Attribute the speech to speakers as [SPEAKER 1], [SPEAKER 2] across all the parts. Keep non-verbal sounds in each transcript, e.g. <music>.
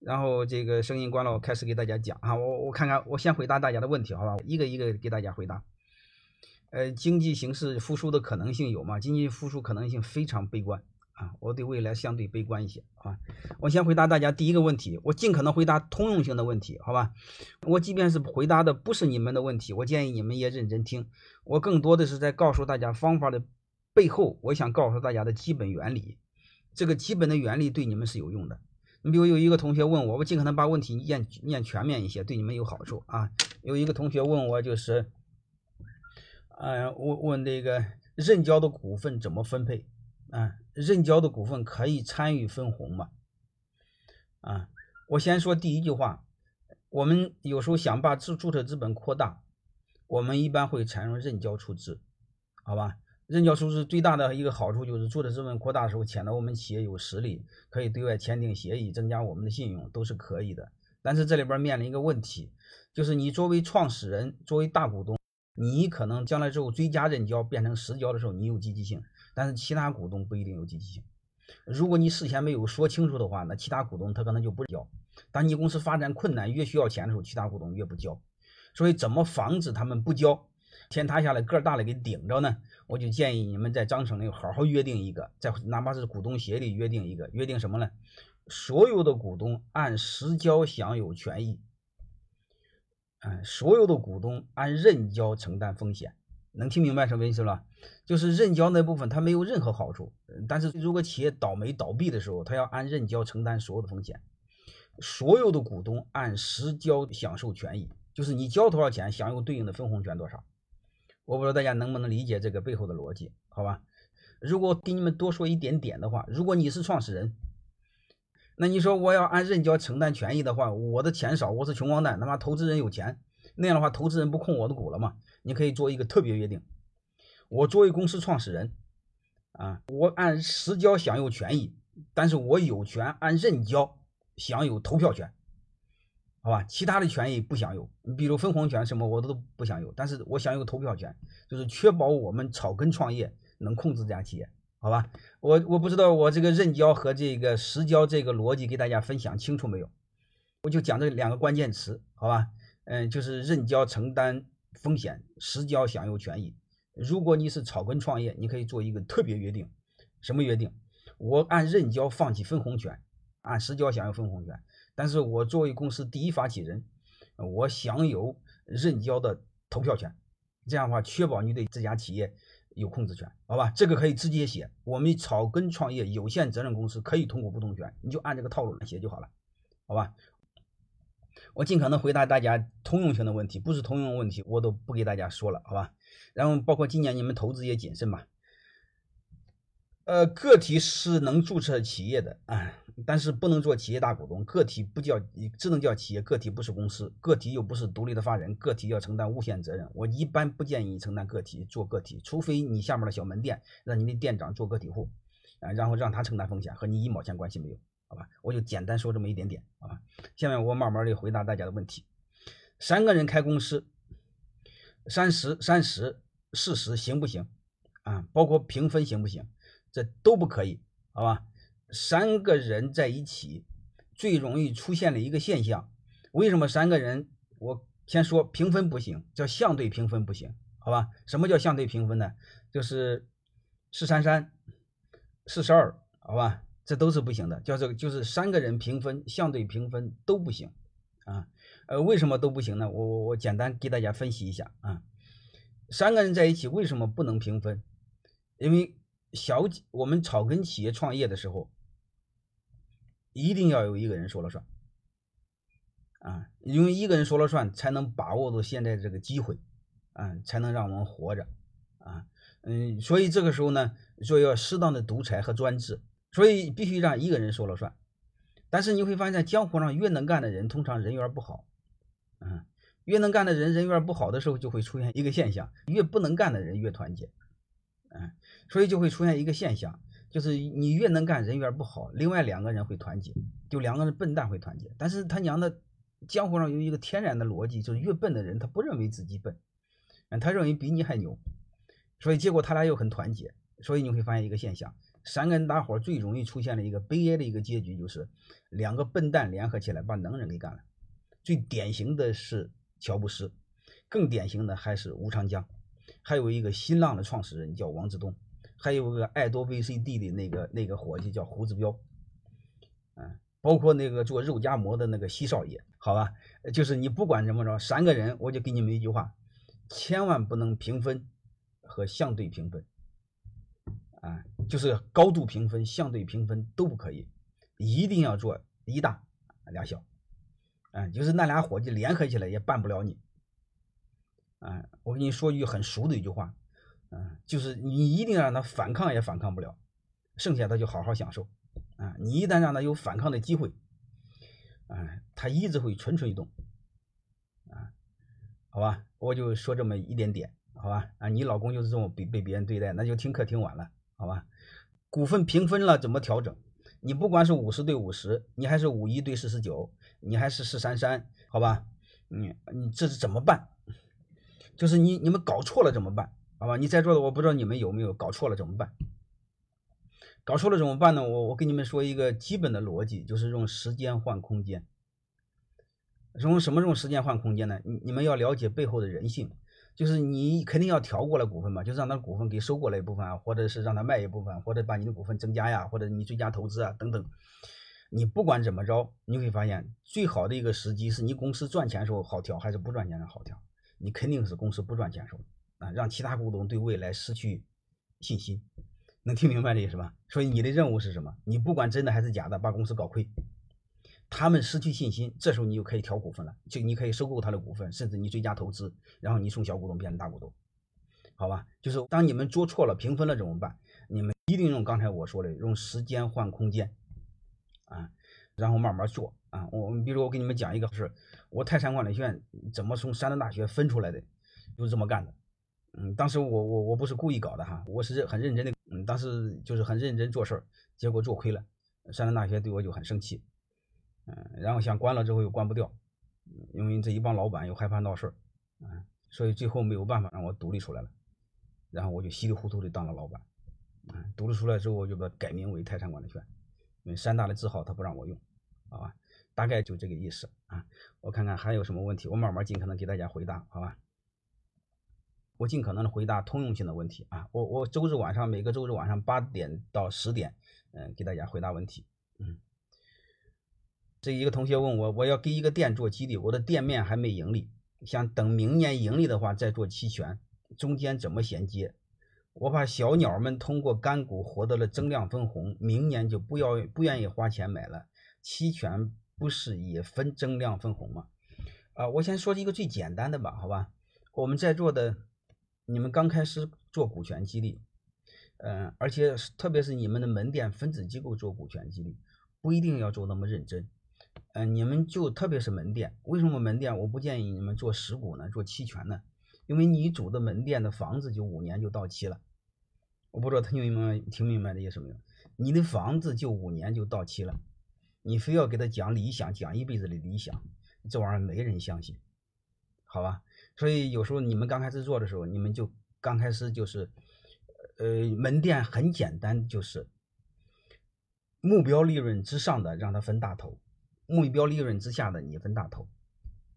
[SPEAKER 1] 然后这个声音关了，我开始给大家讲啊，我我看看，我先回答大家的问题，好吧？一个一个给大家回答。呃，经济形势复苏的可能性有吗？经济复苏可能性非常悲观啊，我对未来相对悲观一些啊。我先回答大家第一个问题，我尽可能回答通用性的问题，好吧？我即便是回答的不是你们的问题，我建议你们也认真听。我更多的是在告诉大家方法的背后，我想告诉大家的基本原理。这个基本的原理对你们是有用的。你比如有一个同学问我，我尽可能把问题念念全面一些，对你们有好处啊。有一个同学问我，就是，呃，问问这个认缴的股份怎么分配啊？认缴的股份可以参与分红吗？啊，我先说第一句话，我们有时候想把注注册资本扩大，我们一般会采用认缴出资，好吧？认缴出资最大的一个好处就是注册资本扩大的时候，显得我们企业有实力，可以对外签订协议，增加我们的信用，都是可以的。但是这里边面临一个问题，就是你作为创始人，作为大股东，你可能将来之后追加认缴变成实缴的时候，你有积极性，但是其他股东不一定有积极性。如果你事先没有说清楚的话，那其他股东他可能就不交。当你公司发展困难，越需要钱的时候，其他股东越不交。所以怎么防止他们不交？天塌下来个大的给顶着呢，我就建议你们在章程里好好约定一个，在哪怕是股东协议里约定一个，约定什么呢？所有的股东按实交享有权益，嗯，所有的股东按认交承担风险，能听明白什么意思了？就是认交那部分它没有任何好处，但是如果企业倒霉倒闭的时候，他要按认交承担所有的风险。所有的股东按实交享受权益，就是你交多少钱，享有对应的分红权多少。我不知道大家能不能理解这个背后的逻辑，好吧？如果给你们多说一点点的话，如果你是创始人，那你说我要按认缴承担权益的话，我的钱少，我是穷光蛋，他妈投资人有钱，那样的话投资人不控我的股了吗？你可以做一个特别约定，我作为公司创始人，啊，我按实交享有权益，但是我有权按认缴享有投票权。好吧，其他的权益不享有，你比如分红权什么我都不享有，但是我享有投票权，就是确保我们草根创业能控制这家企业。好吧，我我不知道我这个认交和这个实交这个逻辑给大家分享清楚没有？我就讲这两个关键词，好吧？嗯，就是认交承担风险，实交享有权益。如果你是草根创业，你可以做一个特别约定，什么约定？我按认交放弃分红权，按实交享有分红权。但是我作为公司第一发起人，我享有认交的投票权，这样的话确保你对这家企业有控制权，好吧？这个可以直接写，我们草根创业有限责任公司可以通过不动权，你就按这个套路来写就好了，好吧？我尽可能回答大家通用性的问题，不是通用问题我都不给大家说了，好吧？然后包括今年你们投资也谨慎吧。呃，个体是能注册企业的啊，但是不能做企业大股东。个体不叫，只能叫企业。个体不是公司，个体又不是独立的法人，个体要承担无限责任。我一般不建议你承担个体做个体，除非你下面的小门店让你的店长做个体户啊，然后让他承担风险，和你一毛钱关系没有，好吧？我就简单说这么一点点，好吧？下面我慢慢的回答大家的问题。三个人开公司，三十、三十、四十行不行啊？包括平分行不行？这都不可以，好吧？三个人在一起最容易出现的一个现象，为什么三个人？我先说平分不行，叫相对平分不行，好吧？什么叫相对平分呢？就是四三三、四十二，好吧？这都是不行的，叫这个就是三个人平分，相对平分都不行啊。呃，为什么都不行呢？我我我简单给大家分析一下啊。三个人在一起为什么不能平分？因为小我们草根企业创业的时候，一定要有一个人说了算啊，因为一个人说了算，才能把握住现在这个机会啊，才能让我们活着啊，嗯，所以这个时候呢，说要适当的独裁和专制，所以必须让一个人说了算。但是你会发现，在江湖上越能干的人，通常人缘不好，嗯，越能干的人人缘不好的时候，就会出现一个现象，越不能干的人越团结。嗯，所以就会出现一个现象，就是你越能干，人缘不好，另外两个人会团结，就两个人笨蛋会团结。但是他娘的，江湖上有一个天然的逻辑，就是越笨的人他不认为自己笨，嗯，他认为比你还牛，所以结果他俩又很团结。所以你会发现一个现象，三个人搭伙最容易出现的一个悲哀的一个结局，就是两个笨蛋联合起来把能人给干了。最典型的是乔布斯，更典型的还是吴长江，还有一个新浪的创始人叫王志东，还有个爱多 VCD 的那个那个伙计叫胡志彪，嗯，包括那个做肉夹馍的那个西少爷，好吧，就是你不管怎么着，三个人我就给你们一句话，千万不能平分和相对平分，啊，就是高度平分、相对平分都不可以，一定要做一大俩小。嗯，就是那俩伙计联合起来也办不了你。啊，我跟你说句很熟的一句话，嗯，就是你一定让他反抗也反抗不了，剩下他就好好享受。啊，你一旦让他有反抗的机会，啊，他一直会蠢蠢欲动。啊，好吧，我就说这么一点点，好吧？啊，你老公就是这么被被别人对待，那就听课听晚了，好吧？股份平分了怎么调整？你不管是五十对五十，你还是五一对四十九。你还是四三三，好吧？你你这是怎么办？就是你你们搞错了怎么办？好吧？你在座的我不知道你们有没有搞错了怎么办？搞错了怎么办呢？我我跟你们说一个基本的逻辑，就是用时间换空间。用什么用时间换空间呢？你你们要了解背后的人性，就是你肯定要调过来股份嘛，就是让他股份给收过来一部分啊，或者是让他卖一部分，或者把你的股份增加呀，或者你追加投资啊等等。你不管怎么着，你会发现最好的一个时机是你公司赚钱的时候好调，还是不赚钱时候好调？你肯定是公司不赚钱时候啊，让其他股东对未来失去信心，能听明白这意思吧？所以你的任务是什么？你不管真的还是假的，把公司搞亏，他们失去信心，这时候你就可以调股份了，就你可以收购他的股份，甚至你追加投资，然后你从小股东变成大股东，好吧？就是当你们做错了平分了怎么办？你们一定用刚才我说的，用时间换空间。啊，然后慢慢做啊。我比如我给你们讲一个事，我泰山管理学院怎么从山东大学分出来的，就是这么干的。嗯，当时我我我不是故意搞的哈，我是很认真的。嗯，当时就是很认真做事儿，结果做亏了，山东大学对我就很生气。嗯，然后想关了之后又关不掉，因为这一帮老板又害怕闹事儿，嗯，所以最后没有办法让我独立出来了。然后我就稀里糊涂的当了老板。嗯，独立出来之后我就把改名为泰山管理学院。因为山大的字号他不让我用，好吧，大概就这个意思啊。我看看还有什么问题，我慢慢尽可能给大家回答，好吧。我尽可能的回答通用性的问题啊。我我周日晚上每个周日晚上八点到十点，嗯，给大家回答问题。嗯，这一个同学问我，我要给一个店做基地，我的店面还没盈利，想等明年盈利的话再做期权，中间怎么衔接？我怕小鸟们通过干股获得了增量分红，明年就不要不愿意花钱买了。期权不是也分增量分红吗？啊，我先说一个最简单的吧，好吧？我们在座的你们刚开始做股权激励，嗯，而且特别是你们的门店分子机构做股权激励，不一定要做那么认真。嗯，你们就特别是门店，为什么门店我不建议你们做实股呢？做期权呢？因为你主的门店的房子就五年就到期了。我不知道听明白听明白的意思没有？你的房子就五年就到期了，你非要给他讲理想，讲一辈子的理想，这玩意儿没人相信，好吧？所以有时候你们刚开始做的时候，你们就刚开始就是，呃，门店很简单，就是目标利润之上的让他分大头，目标利润之下的你分大头。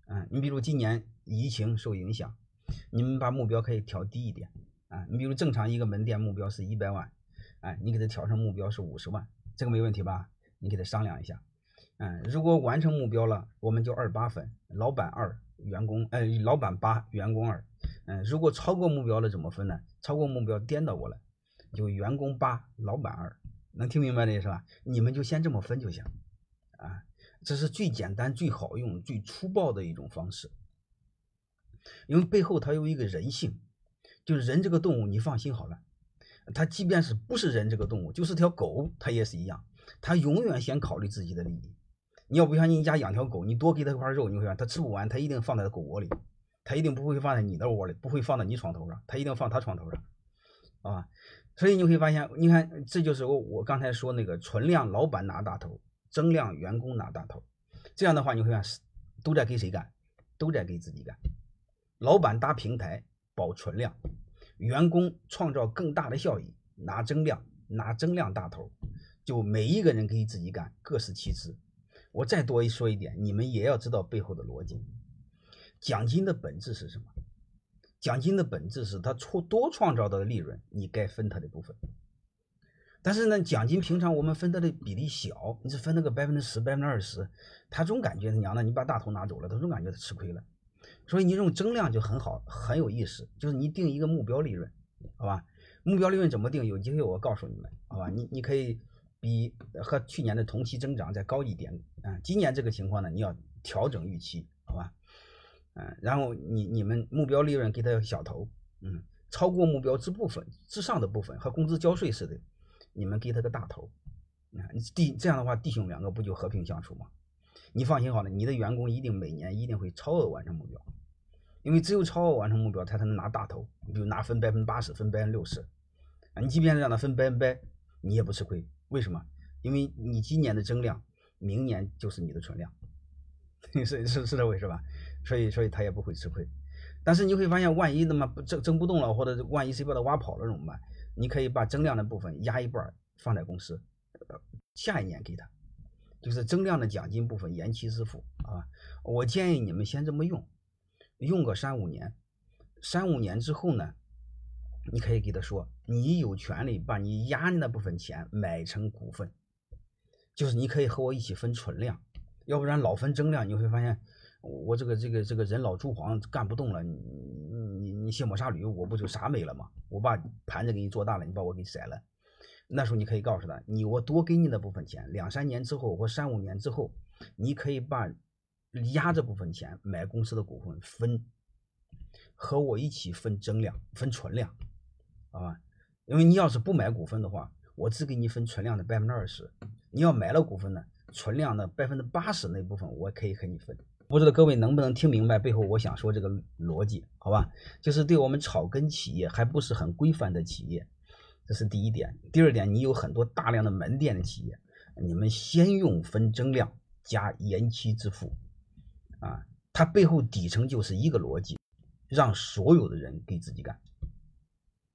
[SPEAKER 1] 嗯，你比如今年疫情受影响，你们把目标可以调低一点。啊，你比如正常一个门店目标是一百万，哎，你给他调成目标是五十万，这个没问题吧？你给他商量一下。嗯，如果完成目标了，我们就二八分，老板二，员工，呃，老板八，员工二。嗯，如果超过目标了怎么分呢？超过目标颠倒过来，就员工八，老板二，能听明白这意思吧？你们就先这么分就行。啊，这是最简单、最好用、最粗暴的一种方式，因为背后它有一个人性。就是人这个动物，你放心好了，它即便是不是人这个动物，就是条狗，它也是一样，他永远先考虑自己的利益。你要不像你家养条狗，你多给它一块肉，你会发现它吃不完，它一定放在狗窝里，它一定不会放在你的窝里，不会放在你床头上，它一定放它床头上，啊，所以你会发现，你看这就是我我刚才说那个存量老板拿大头，增量员工拿大头，这样的话你会发现都在给谁干？都在给自己干，老板搭平台。保存量，员工创造更大的效益，拿增量，拿增量大头，就每一个人可以自己干，各司其职。我再多一说一点，你们也要知道背后的逻辑。奖金的本质是什么？奖金的本质是他创多创造的利润，你该分他的部分。但是呢，奖金平常我们分他的比例小，你是分那个百分之十、百分之二十，他总感觉他娘的，你把大头拿走了，他总感觉他吃亏了。所以你这种增量就很好，很有意思，就是你定一个目标利润，好吧？目标利润怎么定？有机会我告诉你们，好吧？你你可以比和去年的同期增长再高一点，嗯，今年这个情况呢，你要调整预期，好吧？嗯，然后你你们目标利润给他小头，嗯，超过目标之部分之上的部分和工资交税似的。你们给他个大头，啊，弟这样的话，弟兄两个不就和平相处吗？你放心好了，你的员工一定每年一定会超额完成目标，因为只有超额完成目标，他才能拿大头。你比如拿分百分之八十，分百分之六十，啊，你即便是让他分百分百，你也不吃亏。为什么？因为你今年的增量，明年就是你的存量，<laughs> 是是是这回事吧？所以所以他也不会吃亏。但是你会发现，万一他妈不增增不动了，或者万一谁把他挖跑了怎么办？你可以把增量的部分压一半放在公司，下一年给他，就是增量的奖金部分延期支付啊。我建议你们先这么用，用个三五年，三五年之后呢，你可以给他说，你有权利把你压的那部分钱买成股份，就是你可以和我一起分存量，要不然老分增量，你会发现。我这个这个这个人老珠黄干不动了，你你你卸磨杀驴，我不就啥没了吗？我把盘子给你做大了，你把我给宰了。那时候你可以告诉他，你我多给你那部分钱，两三年之后或三五年之后，你可以把压这部分钱买公司的股份分，和我一起分增量分存量，好吧？因为你要是不买股份的话，我只给你分存量的百分之二十，你要买了股份呢，存量的百分之八十那部分我可以和你分。不知道各位能不能听明白背后我想说这个逻辑？好吧，就是对我们草根企业还不是很规范的企业，这是第一点。第二点，你有很多大量的门店的企业，你们先用分增量加延期支付，啊，它背后底层就是一个逻辑，让所有的人给自己干，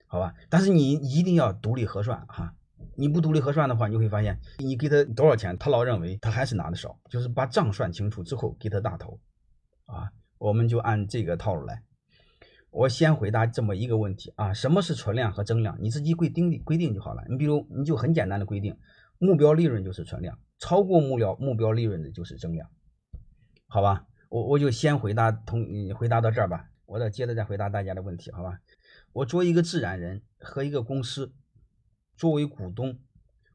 [SPEAKER 1] 好吧？但是你一定要独立核算哈。你不独立核算的话，你会发现你给他多少钱，他老认为他还是拿的少。就是把账算清楚之后，给他大头，啊，我们就按这个套路来。我先回答这么一个问题啊，什么是存量和增量？你自己规定规定就好了。你比如你就很简单的规定，目标利润就是存量，超过目标目标利润的就是增量，好吧？我我就先回答同回答到这儿吧，我再接着再回答大家的问题，好吧？我作为一个自然人和一个公司。作为股东，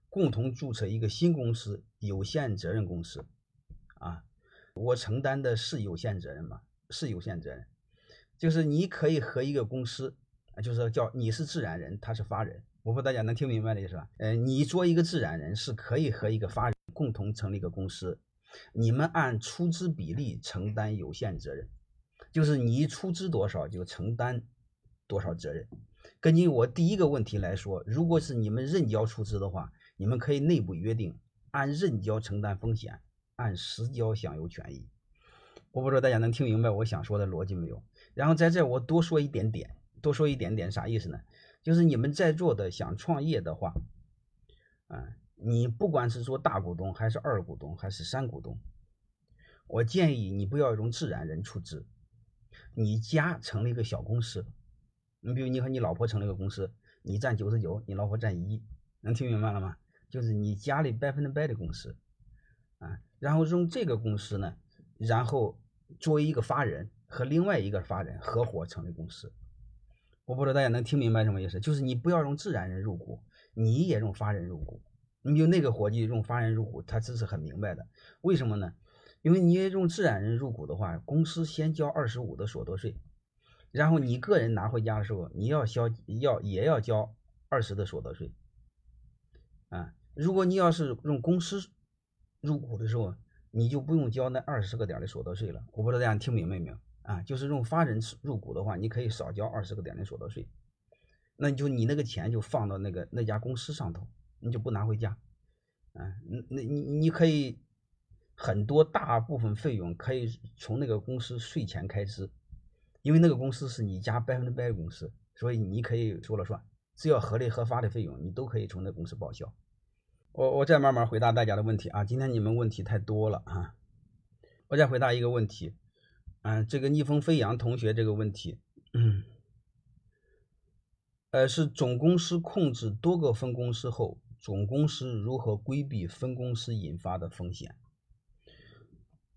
[SPEAKER 1] 共同注册一个新公司，有限责任公司，啊，我承担的是有限责任吗？是有限责任，就是你可以和一个公司，就是叫你是自然人，他是法人，我不知道大家能听明白的意思吧？呃，你作为一个自然人是可以和一个法人共同成立一个公司，你们按出资比例承担有限责任，就是你出资多少就承担多少责任。根据我第一个问题来说，如果是你们认缴出资的话，你们可以内部约定按认缴承担风险，按实缴享有权益。我不知道大家能听明白我想说的逻辑没有？然后在这我多说一点点，多说一点点啥意思呢？就是你们在座的想创业的话，啊，你不管是做大股东还是二股东还是三股东，我建议你不要用自然人出资，你家成立一个小公司。你比如你和你老婆成立个公司，你占九十九，你老婆占一，能听明白了吗？就是你家里百分之百的公司，啊，然后用这个公司呢，然后作为一个法人和另外一个法人合伙成立公司。我不知道大家能听明白什么意思？就是你不要用自然人入股，你也用法人入股。你比如那个伙计用法人入股，他这是很明白的。为什么呢？因为你用自然人入股的话，公司先交二十五的所得税。然后你个人拿回家的时候，你要交要也要交二十的所得税，啊，如果你要是用公司入股的时候，你就不用交那二十个点的所得税了。我不知道大家听明白没有？啊，就是用法人入股的话，你可以少交二十个点的所得税，那你就你那个钱就放到那个那家公司上头，你就不拿回家，啊，那那你你可以很多大部分费用可以从那个公司税前开支。因为那个公司是你家百分之百的公司，所以你可以说了算。只要合理合法的费用，你都可以从那公司报销。我我再慢慢回答大家的问题啊，今天你们问题太多了啊，我再回答一个问题，嗯，这个逆风飞扬同学这个问题，嗯，呃，是总公司控制多个分公司后，总公司如何规避分公司引发的风险？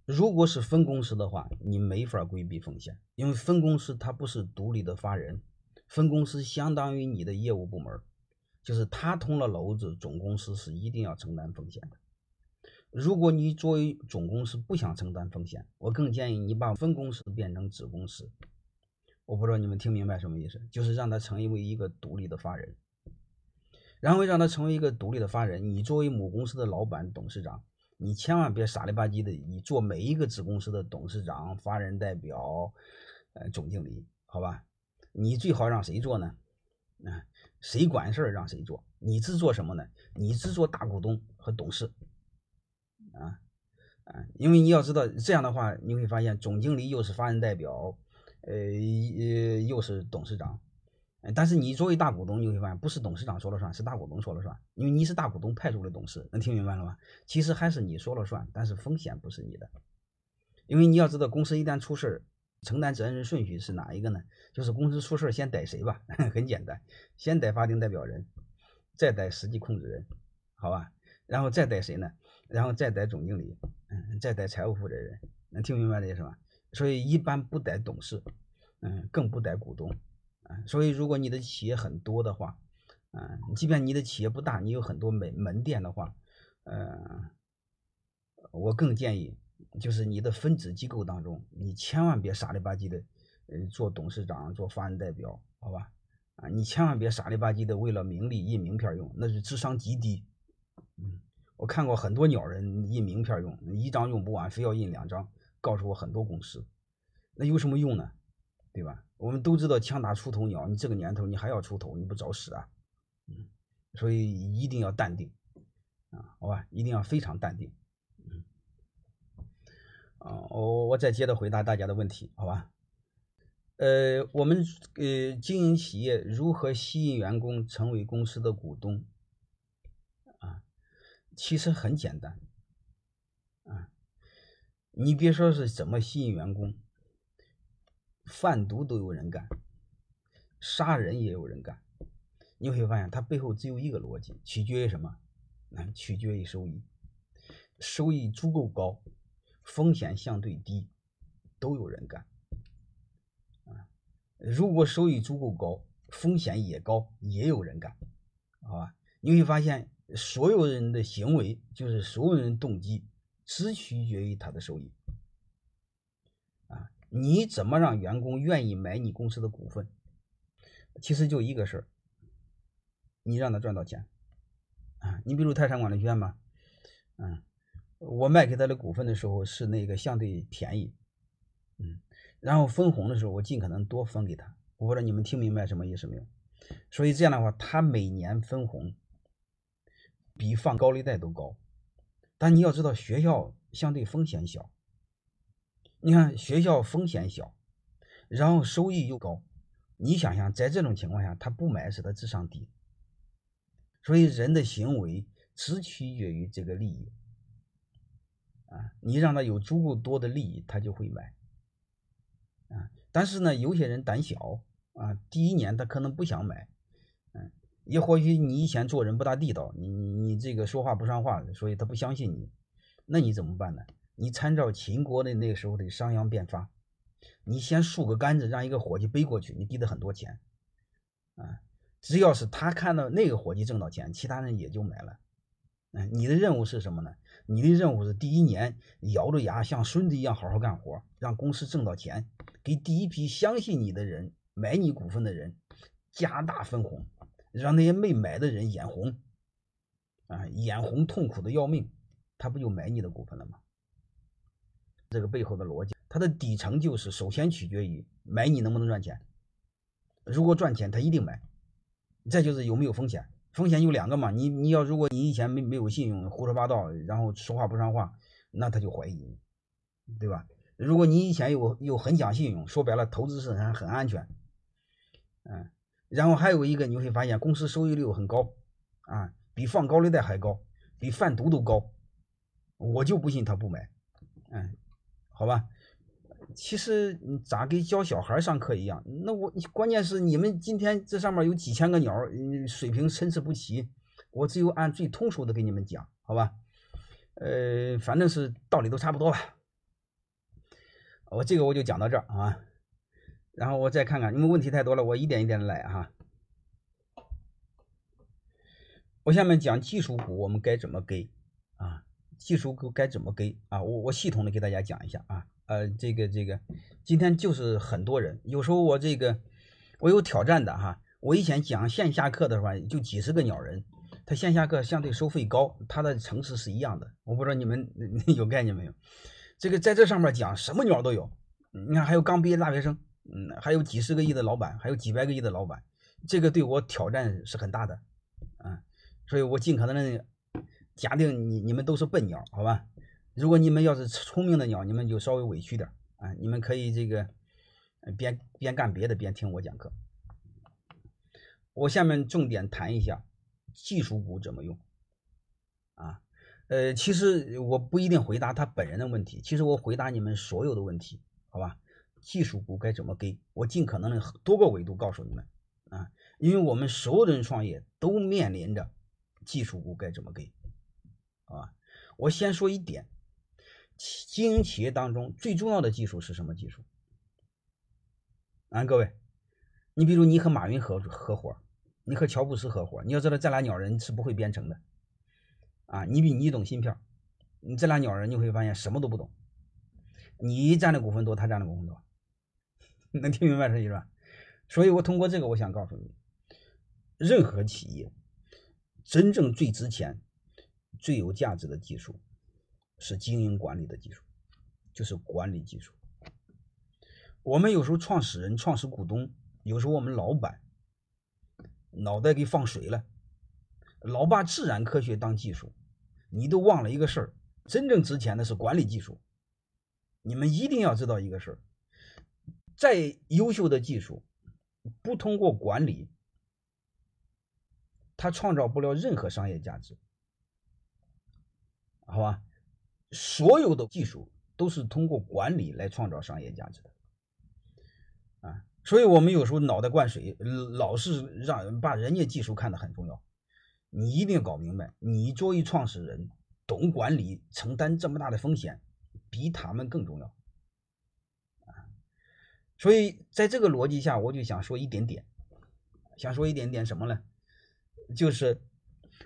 [SPEAKER 1] 如果是分公司的话，你没法规避风险，因为分公司它不是独立的法人，分公司相当于你的业务部门，就是他通了娄子，总公司是一定要承担风险的。如果你作为总公司不想承担风险，我更建议你把分公司变成子公司。我不知道你们听明白什么意思，就是让它成为一个独立的法人，然后让它成为一个独立的法人。你作为母公司的老板、董事长。你千万别傻里吧唧的，你做每一个子公司的董事长、法人代表、呃总经理，好吧？你最好让谁做呢？啊，谁管事儿让谁做？你只做什么呢？你只做大股东和董事，啊啊，因为你要知道，这样的话你会发现，总经理又是法人代表，呃呃又是董事长。但是你作为大股东，你会发现不是董事长说了算，是大股东说了算，因为你是大股东派出的董事，能听明白了吗？其实还是你说了算，但是风险不是你的，因为你要知道，公司一旦出事承担责任顺序是哪一个呢？就是公司出事先逮谁吧，<laughs> 很简单，先逮法定代表人，再逮实际控制人，好吧？然后再逮谁呢？然后再逮总经理，嗯，再逮财务负责人，能听明白这意思吗？所以一般不逮董事，嗯，更不逮股东。所以如果你的企业很多的话，啊，即便你的企业不大，你有很多门门店的话，呃，我更建议就是你的分支机构当中，你千万别傻里吧唧的，呃，做董事长、做法人代表，好吧？啊，你千万别傻里吧唧的为了名利印名片用，那是智商极低。嗯，我看过很多鸟人印名片用，一张用不完，非要印两张，告诉我很多公司，那有什么用呢？对吧？我们都知道枪打出头鸟，你这个年头你还要出头，你不找死啊？嗯，所以一定要淡定啊，好吧？一定要非常淡定。嗯，啊，我我再接着回答大家的问题，好吧？呃，我们呃经营企业如何吸引员工成为公司的股东？啊，其实很简单啊，你别说是怎么吸引员工。贩毒都有人干，杀人也有人干，你会发现它背后只有一个逻辑，取决于什么？那取决于收益，收益足够高，风险相对低，都有人干。啊，如果收益足够高，风险也高，也有人干，好吧？你会发现所有人的行为，就是所有人动机，只取决于他的收益。你怎么让员工愿意买你公司的股份？其实就一个事儿，你让他赚到钱啊！你比如泰山管理学院吧，嗯，我卖给他的股份的时候是那个相对便宜，嗯，然后分红的时候我尽可能多分给他。我不知道你们听明白什么意思没有？所以这样的话，他每年分红比放高利贷都高，但你要知道，学校相对风险小。你看学校风险小，然后收益又高，你想想，在这种情况下，他不买是他智商低。所以人的行为只取决于这个利益啊，你让他有足够多的利益，他就会买啊。但是呢，有些人胆小啊，第一年他可能不想买，嗯，也或许你以前做人不大地道，你你你这个说话不算话，所以他不相信你，那你怎么办呢？你参照秦国的那时候的商鞅变法，你先竖个杆子，让一个伙计背过去，你抵他很多钱，啊，只要是他看到那个伙计挣到钱，其他人也就买了。嗯，你的任务是什么呢？你的任务是第一年咬着牙像孙子一样好好干活，让公司挣到钱，给第一批相信你的人、买你股份的人加大分红，让那些没买的人眼红，啊，眼红痛苦的要命，他不就买你的股份了吗？这个背后的逻辑，它的底层就是首先取决于买你能不能赚钱。如果赚钱，他一定买。再就是有没有风险，风险有两个嘛。你你要如果你以前没没有信用，胡说八道，然后说话不算话，那他就怀疑你，对吧？如果你以前有有很讲信用，说白了投资是很很安全，嗯，然后还有一个你会发现公司收益率很高啊，比放高利贷还高，比贩毒都高，我就不信他不买，嗯，好吧。其实咋跟教小孩上课一样？那我关键是你们今天这上面有几千个鸟，水平参差不齐，我只有按最通俗的给你们讲，好吧？呃，反正是道理都差不多吧。我这个我就讲到这儿啊，然后我再看看，你们问题太多了，我一点一点来哈。我下面讲技术股，我们该怎么给啊？技术股该怎么给啊？我我系统的给大家讲一下啊。呃，这个这个，今天就是很多人，有时候我这个我有挑战的哈。我以前讲线下课的话，就几十个鸟人，他线下课相对收费高，他的层次是一样的。我不知道你们 <laughs> 有概念没有？这个在这上面讲什么鸟都有，你看还有刚毕业大学生，嗯，还有几十个亿的老板，还有几百个亿的老板，这个对我挑战是很大的，嗯，所以我尽可能的假定你你们都是笨鸟，好吧？如果你们要是聪明的鸟，你们就稍微委屈点啊！你们可以这个边边干别的边听我讲课。我下面重点谈一下技术股怎么用啊？呃，其实我不一定回答他本人的问题，其实我回答你们所有的问题，好吧？技术股该怎么给？我尽可能的多个维度告诉你们啊，因为我们所有人创业都面临着技术股该怎么给，啊？我先说一点。经营企业当中最重要的技术是什么技术？啊，各位，你比如你和马云合合伙，你和乔布斯合伙，你要知道这俩鸟人是不会编程的，啊，你比你懂芯片，你这俩鸟人你会发现什么都不懂，你占的股份多，他占的股份多，<laughs> 能听明白这意思吧？所以我通过这个，我想告诉你，任何企业真正最值钱、最有价值的技术。是经营管理的技术，就是管理技术。我们有时候创始人、创始股东，有时候我们老板脑袋给放水了，老把自然科学当技术，你都忘了一个事儿：真正值钱的是管理技术。你们一定要知道一个事儿：再优秀的技术，不通过管理，它创造不了任何商业价值，好吧？所有的技术都是通过管理来创造商业价值的，啊，所以我们有时候脑袋灌水，老是让把人家技术看得很重要。你一定要搞明白，你作为创始人，懂管理，承担这么大的风险，比他们更重要，啊。所以在这个逻辑下，我就想说一点点，想说一点点什么呢？就是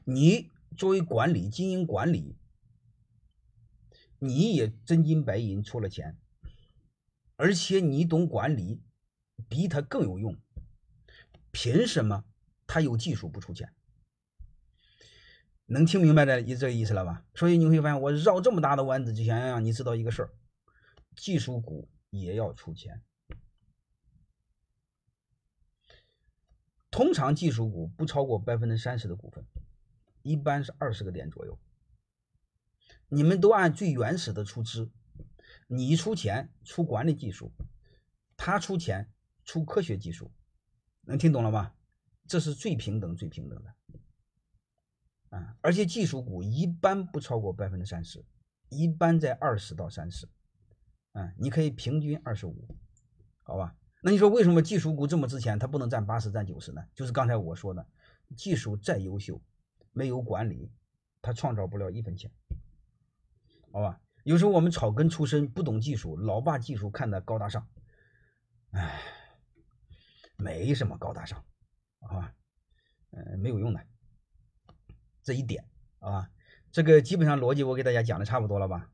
[SPEAKER 1] 你作为管理，经营管理。你也真金白银出了钱，而且你懂管理，比他更有用。凭什么他有技术不出钱？能听明白这意这个意思了吧？所以你会发现，我绕这么大的弯子，就想让你知道一个事儿：技术股也要出钱。通常技术股不超过百分之三十的股份，一般是二十个点左右。你们都按最原始的出资，你出钱出管理技术，他出钱出科学技术，能听懂了吗？这是最平等、最平等的啊！而且技术股一般不超过百分之三十，一般在二十到三十，啊，你可以平均二十五，好吧？那你说为什么技术股这么值钱，它不能占八十、占九十呢？就是刚才我说的，技术再优秀，没有管理，它创造不了一分钱。好吧，有时候我们草根出身，不懂技术，老把技术看得高大上，哎，没什么高大上，好吧，嗯，没有用的，这一点，好吧，这个基本上逻辑我给大家讲的差不多了吧？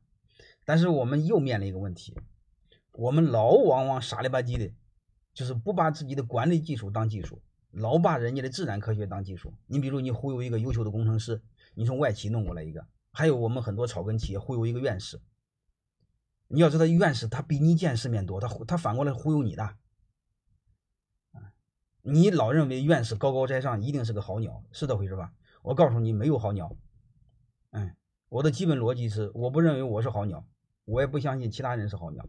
[SPEAKER 1] 但是我们又面临一个问题，我们老往往傻里吧唧的，就是不把自己的管理技术当技术，老把人家的自然科学当技术。你比如你忽悠一个优秀的工程师，你从外企弄过来一个。还有我们很多草根企业忽悠一个院士，你要知道院士他比你见世面多，他他反过来忽悠你的，你老认为院士高高在上，一定是个好鸟，是这回事吧？我告诉你，没有好鸟，嗯，我的基本逻辑是，我不认为我是好鸟，我也不相信其他人是好鸟，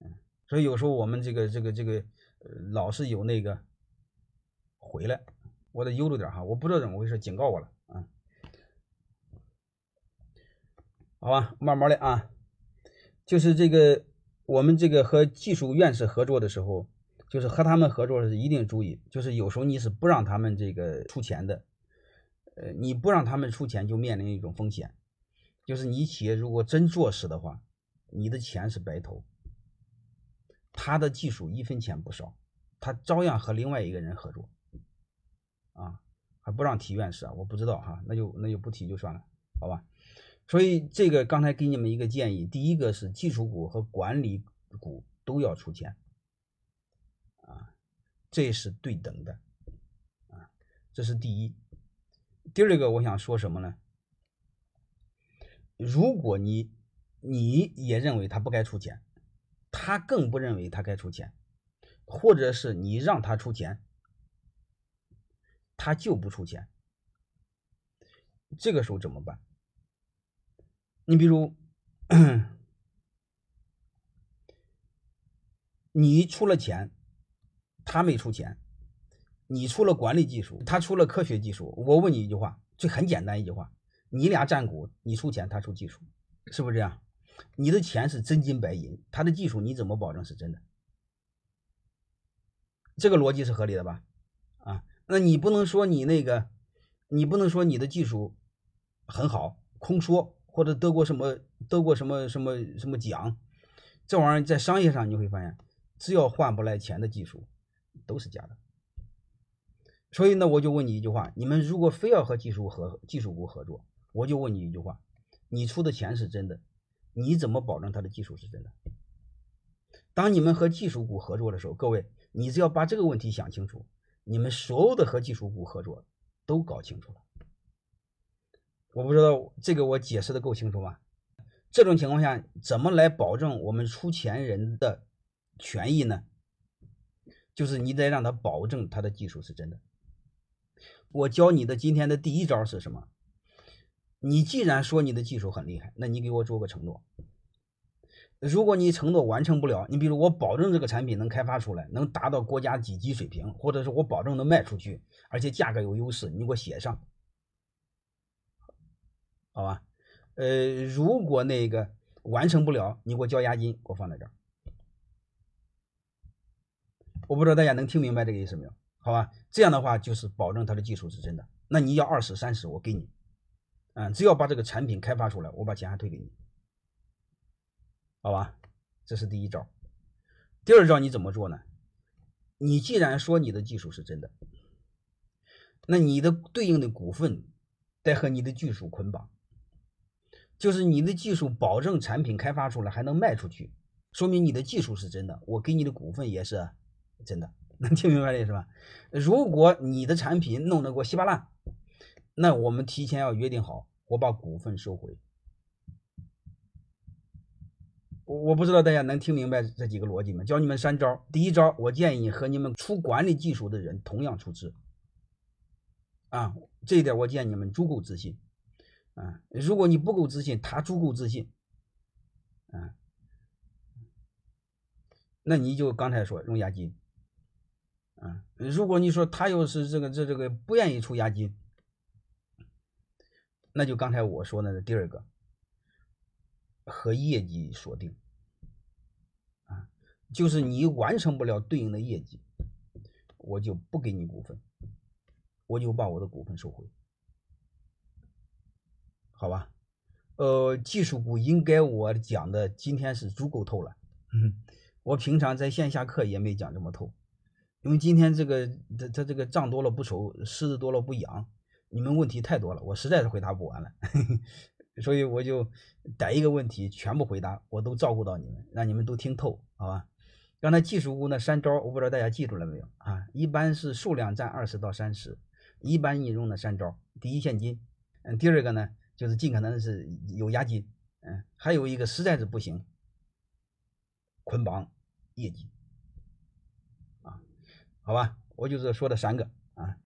[SPEAKER 1] 嗯，所以有时候我们这个这个这个，呃，老是有那个，回来，我得悠着点哈，我不知道怎么回事，警告我了啊。好吧，慢慢的啊，就是这个我们这个和技术院士合作的时候，就是和他们合作的是一定注意，就是有时候你是不让他们这个出钱的，呃，你不让他们出钱就面临一种风险，就是你企业如果真做实的话，你的钱是白投，他的技术一分钱不少，他照样和另外一个人合作，啊，还不让提院士啊，我不知道哈，那就那就不提就算了，好吧。所以这个刚才给你们一个建议，第一个是技术股和管理股都要出钱，啊，这是对等的，啊，这是第一。第二个我想说什么呢？如果你你也认为他不该出钱，他更不认为他该出钱，或者是你让他出钱，他就不出钱，这个时候怎么办？你比如，你出了钱，他没出钱；你出了管理技术，他出了科学技术。我问你一句话，就很简单一句话：你俩占股，你出钱，他出技术，是不是这样？你的钱是真金白银，他的技术你怎么保证是真的？这个逻辑是合理的吧？啊，那你不能说你那个，你不能说你的技术很好，空说。或者得过什么得过什么什么什么奖，这玩意儿在商业上你会发现，只要换不来钱的技术，都是假的。所以呢，我就问你一句话：你们如果非要和技术合技术股合作，我就问你一句话：你出的钱是真的，你怎么保证他的技术是真的？当你们和技术股合作的时候，各位，你只要把这个问题想清楚，你们所有的和技术股合作都搞清楚了。我不知道这个我解释的够清楚吗？这种情况下怎么来保证我们出钱人的权益呢？就是你得让他保证他的技术是真的。我教你的今天的第一招是什么？你既然说你的技术很厉害，那你给我做个承诺。如果你承诺完成不了，你比如我保证这个产品能开发出来，能达到国家几级水平，或者是我保证能卖出去，而且价格有优势，你给我写上。好吧，呃，如果那个完成不了，你给我交押金，给我放在这儿。我不知道大家能听明白这个意思没有？好吧，这样的话就是保证他的技术是真的。那你要二十、三十，我给你，嗯，只要把这个产品开发出来，我把钱还退给你。好吧，这是第一招。第二招你怎么做呢？你既然说你的技术是真的，那你的对应的股份得和你的技术捆绑。就是你的技术保证产品开发出来还能卖出去，说明你的技术是真的，我给你的股份也是真的，<laughs> 能听明白这是吧？如果你的产品弄得给我稀巴烂，那我们提前要约定好，我把股份收回。我我不知道大家能听明白这几个逻辑吗？教你们三招，第一招，我建议和你们出管理技术的人同样出资，啊，这一点我建议你们足够自信。啊，如果你不够自信，他足够自信，啊，那你就刚才说用押金，啊，如果你说他要是这个这这个不愿意出押金，那就刚才我说的第二个，和业绩锁定，啊，就是你完成不了对应的业绩，我就不给你股份，我就把我的股份收回。好吧，呃，技术股应该我讲的今天是足够透了。我平常在线下课也没讲这么透，因为今天这个这这这个账多了不愁，虱子多了不痒，你们问题太多了，我实在是回答不完了，<laughs> 所以我就逮一个问题全部回答，我都照顾到你们，让你们都听透，好吧？刚才技术股那三招，我不知道大家记住了没有啊？一般是数量占二十到三十，一般引用的三招：第一，现金；嗯，第二个呢？就是尽可能是有押金，嗯，还有一个实在是不行，捆绑业绩，啊，好吧，我就是说的三个啊。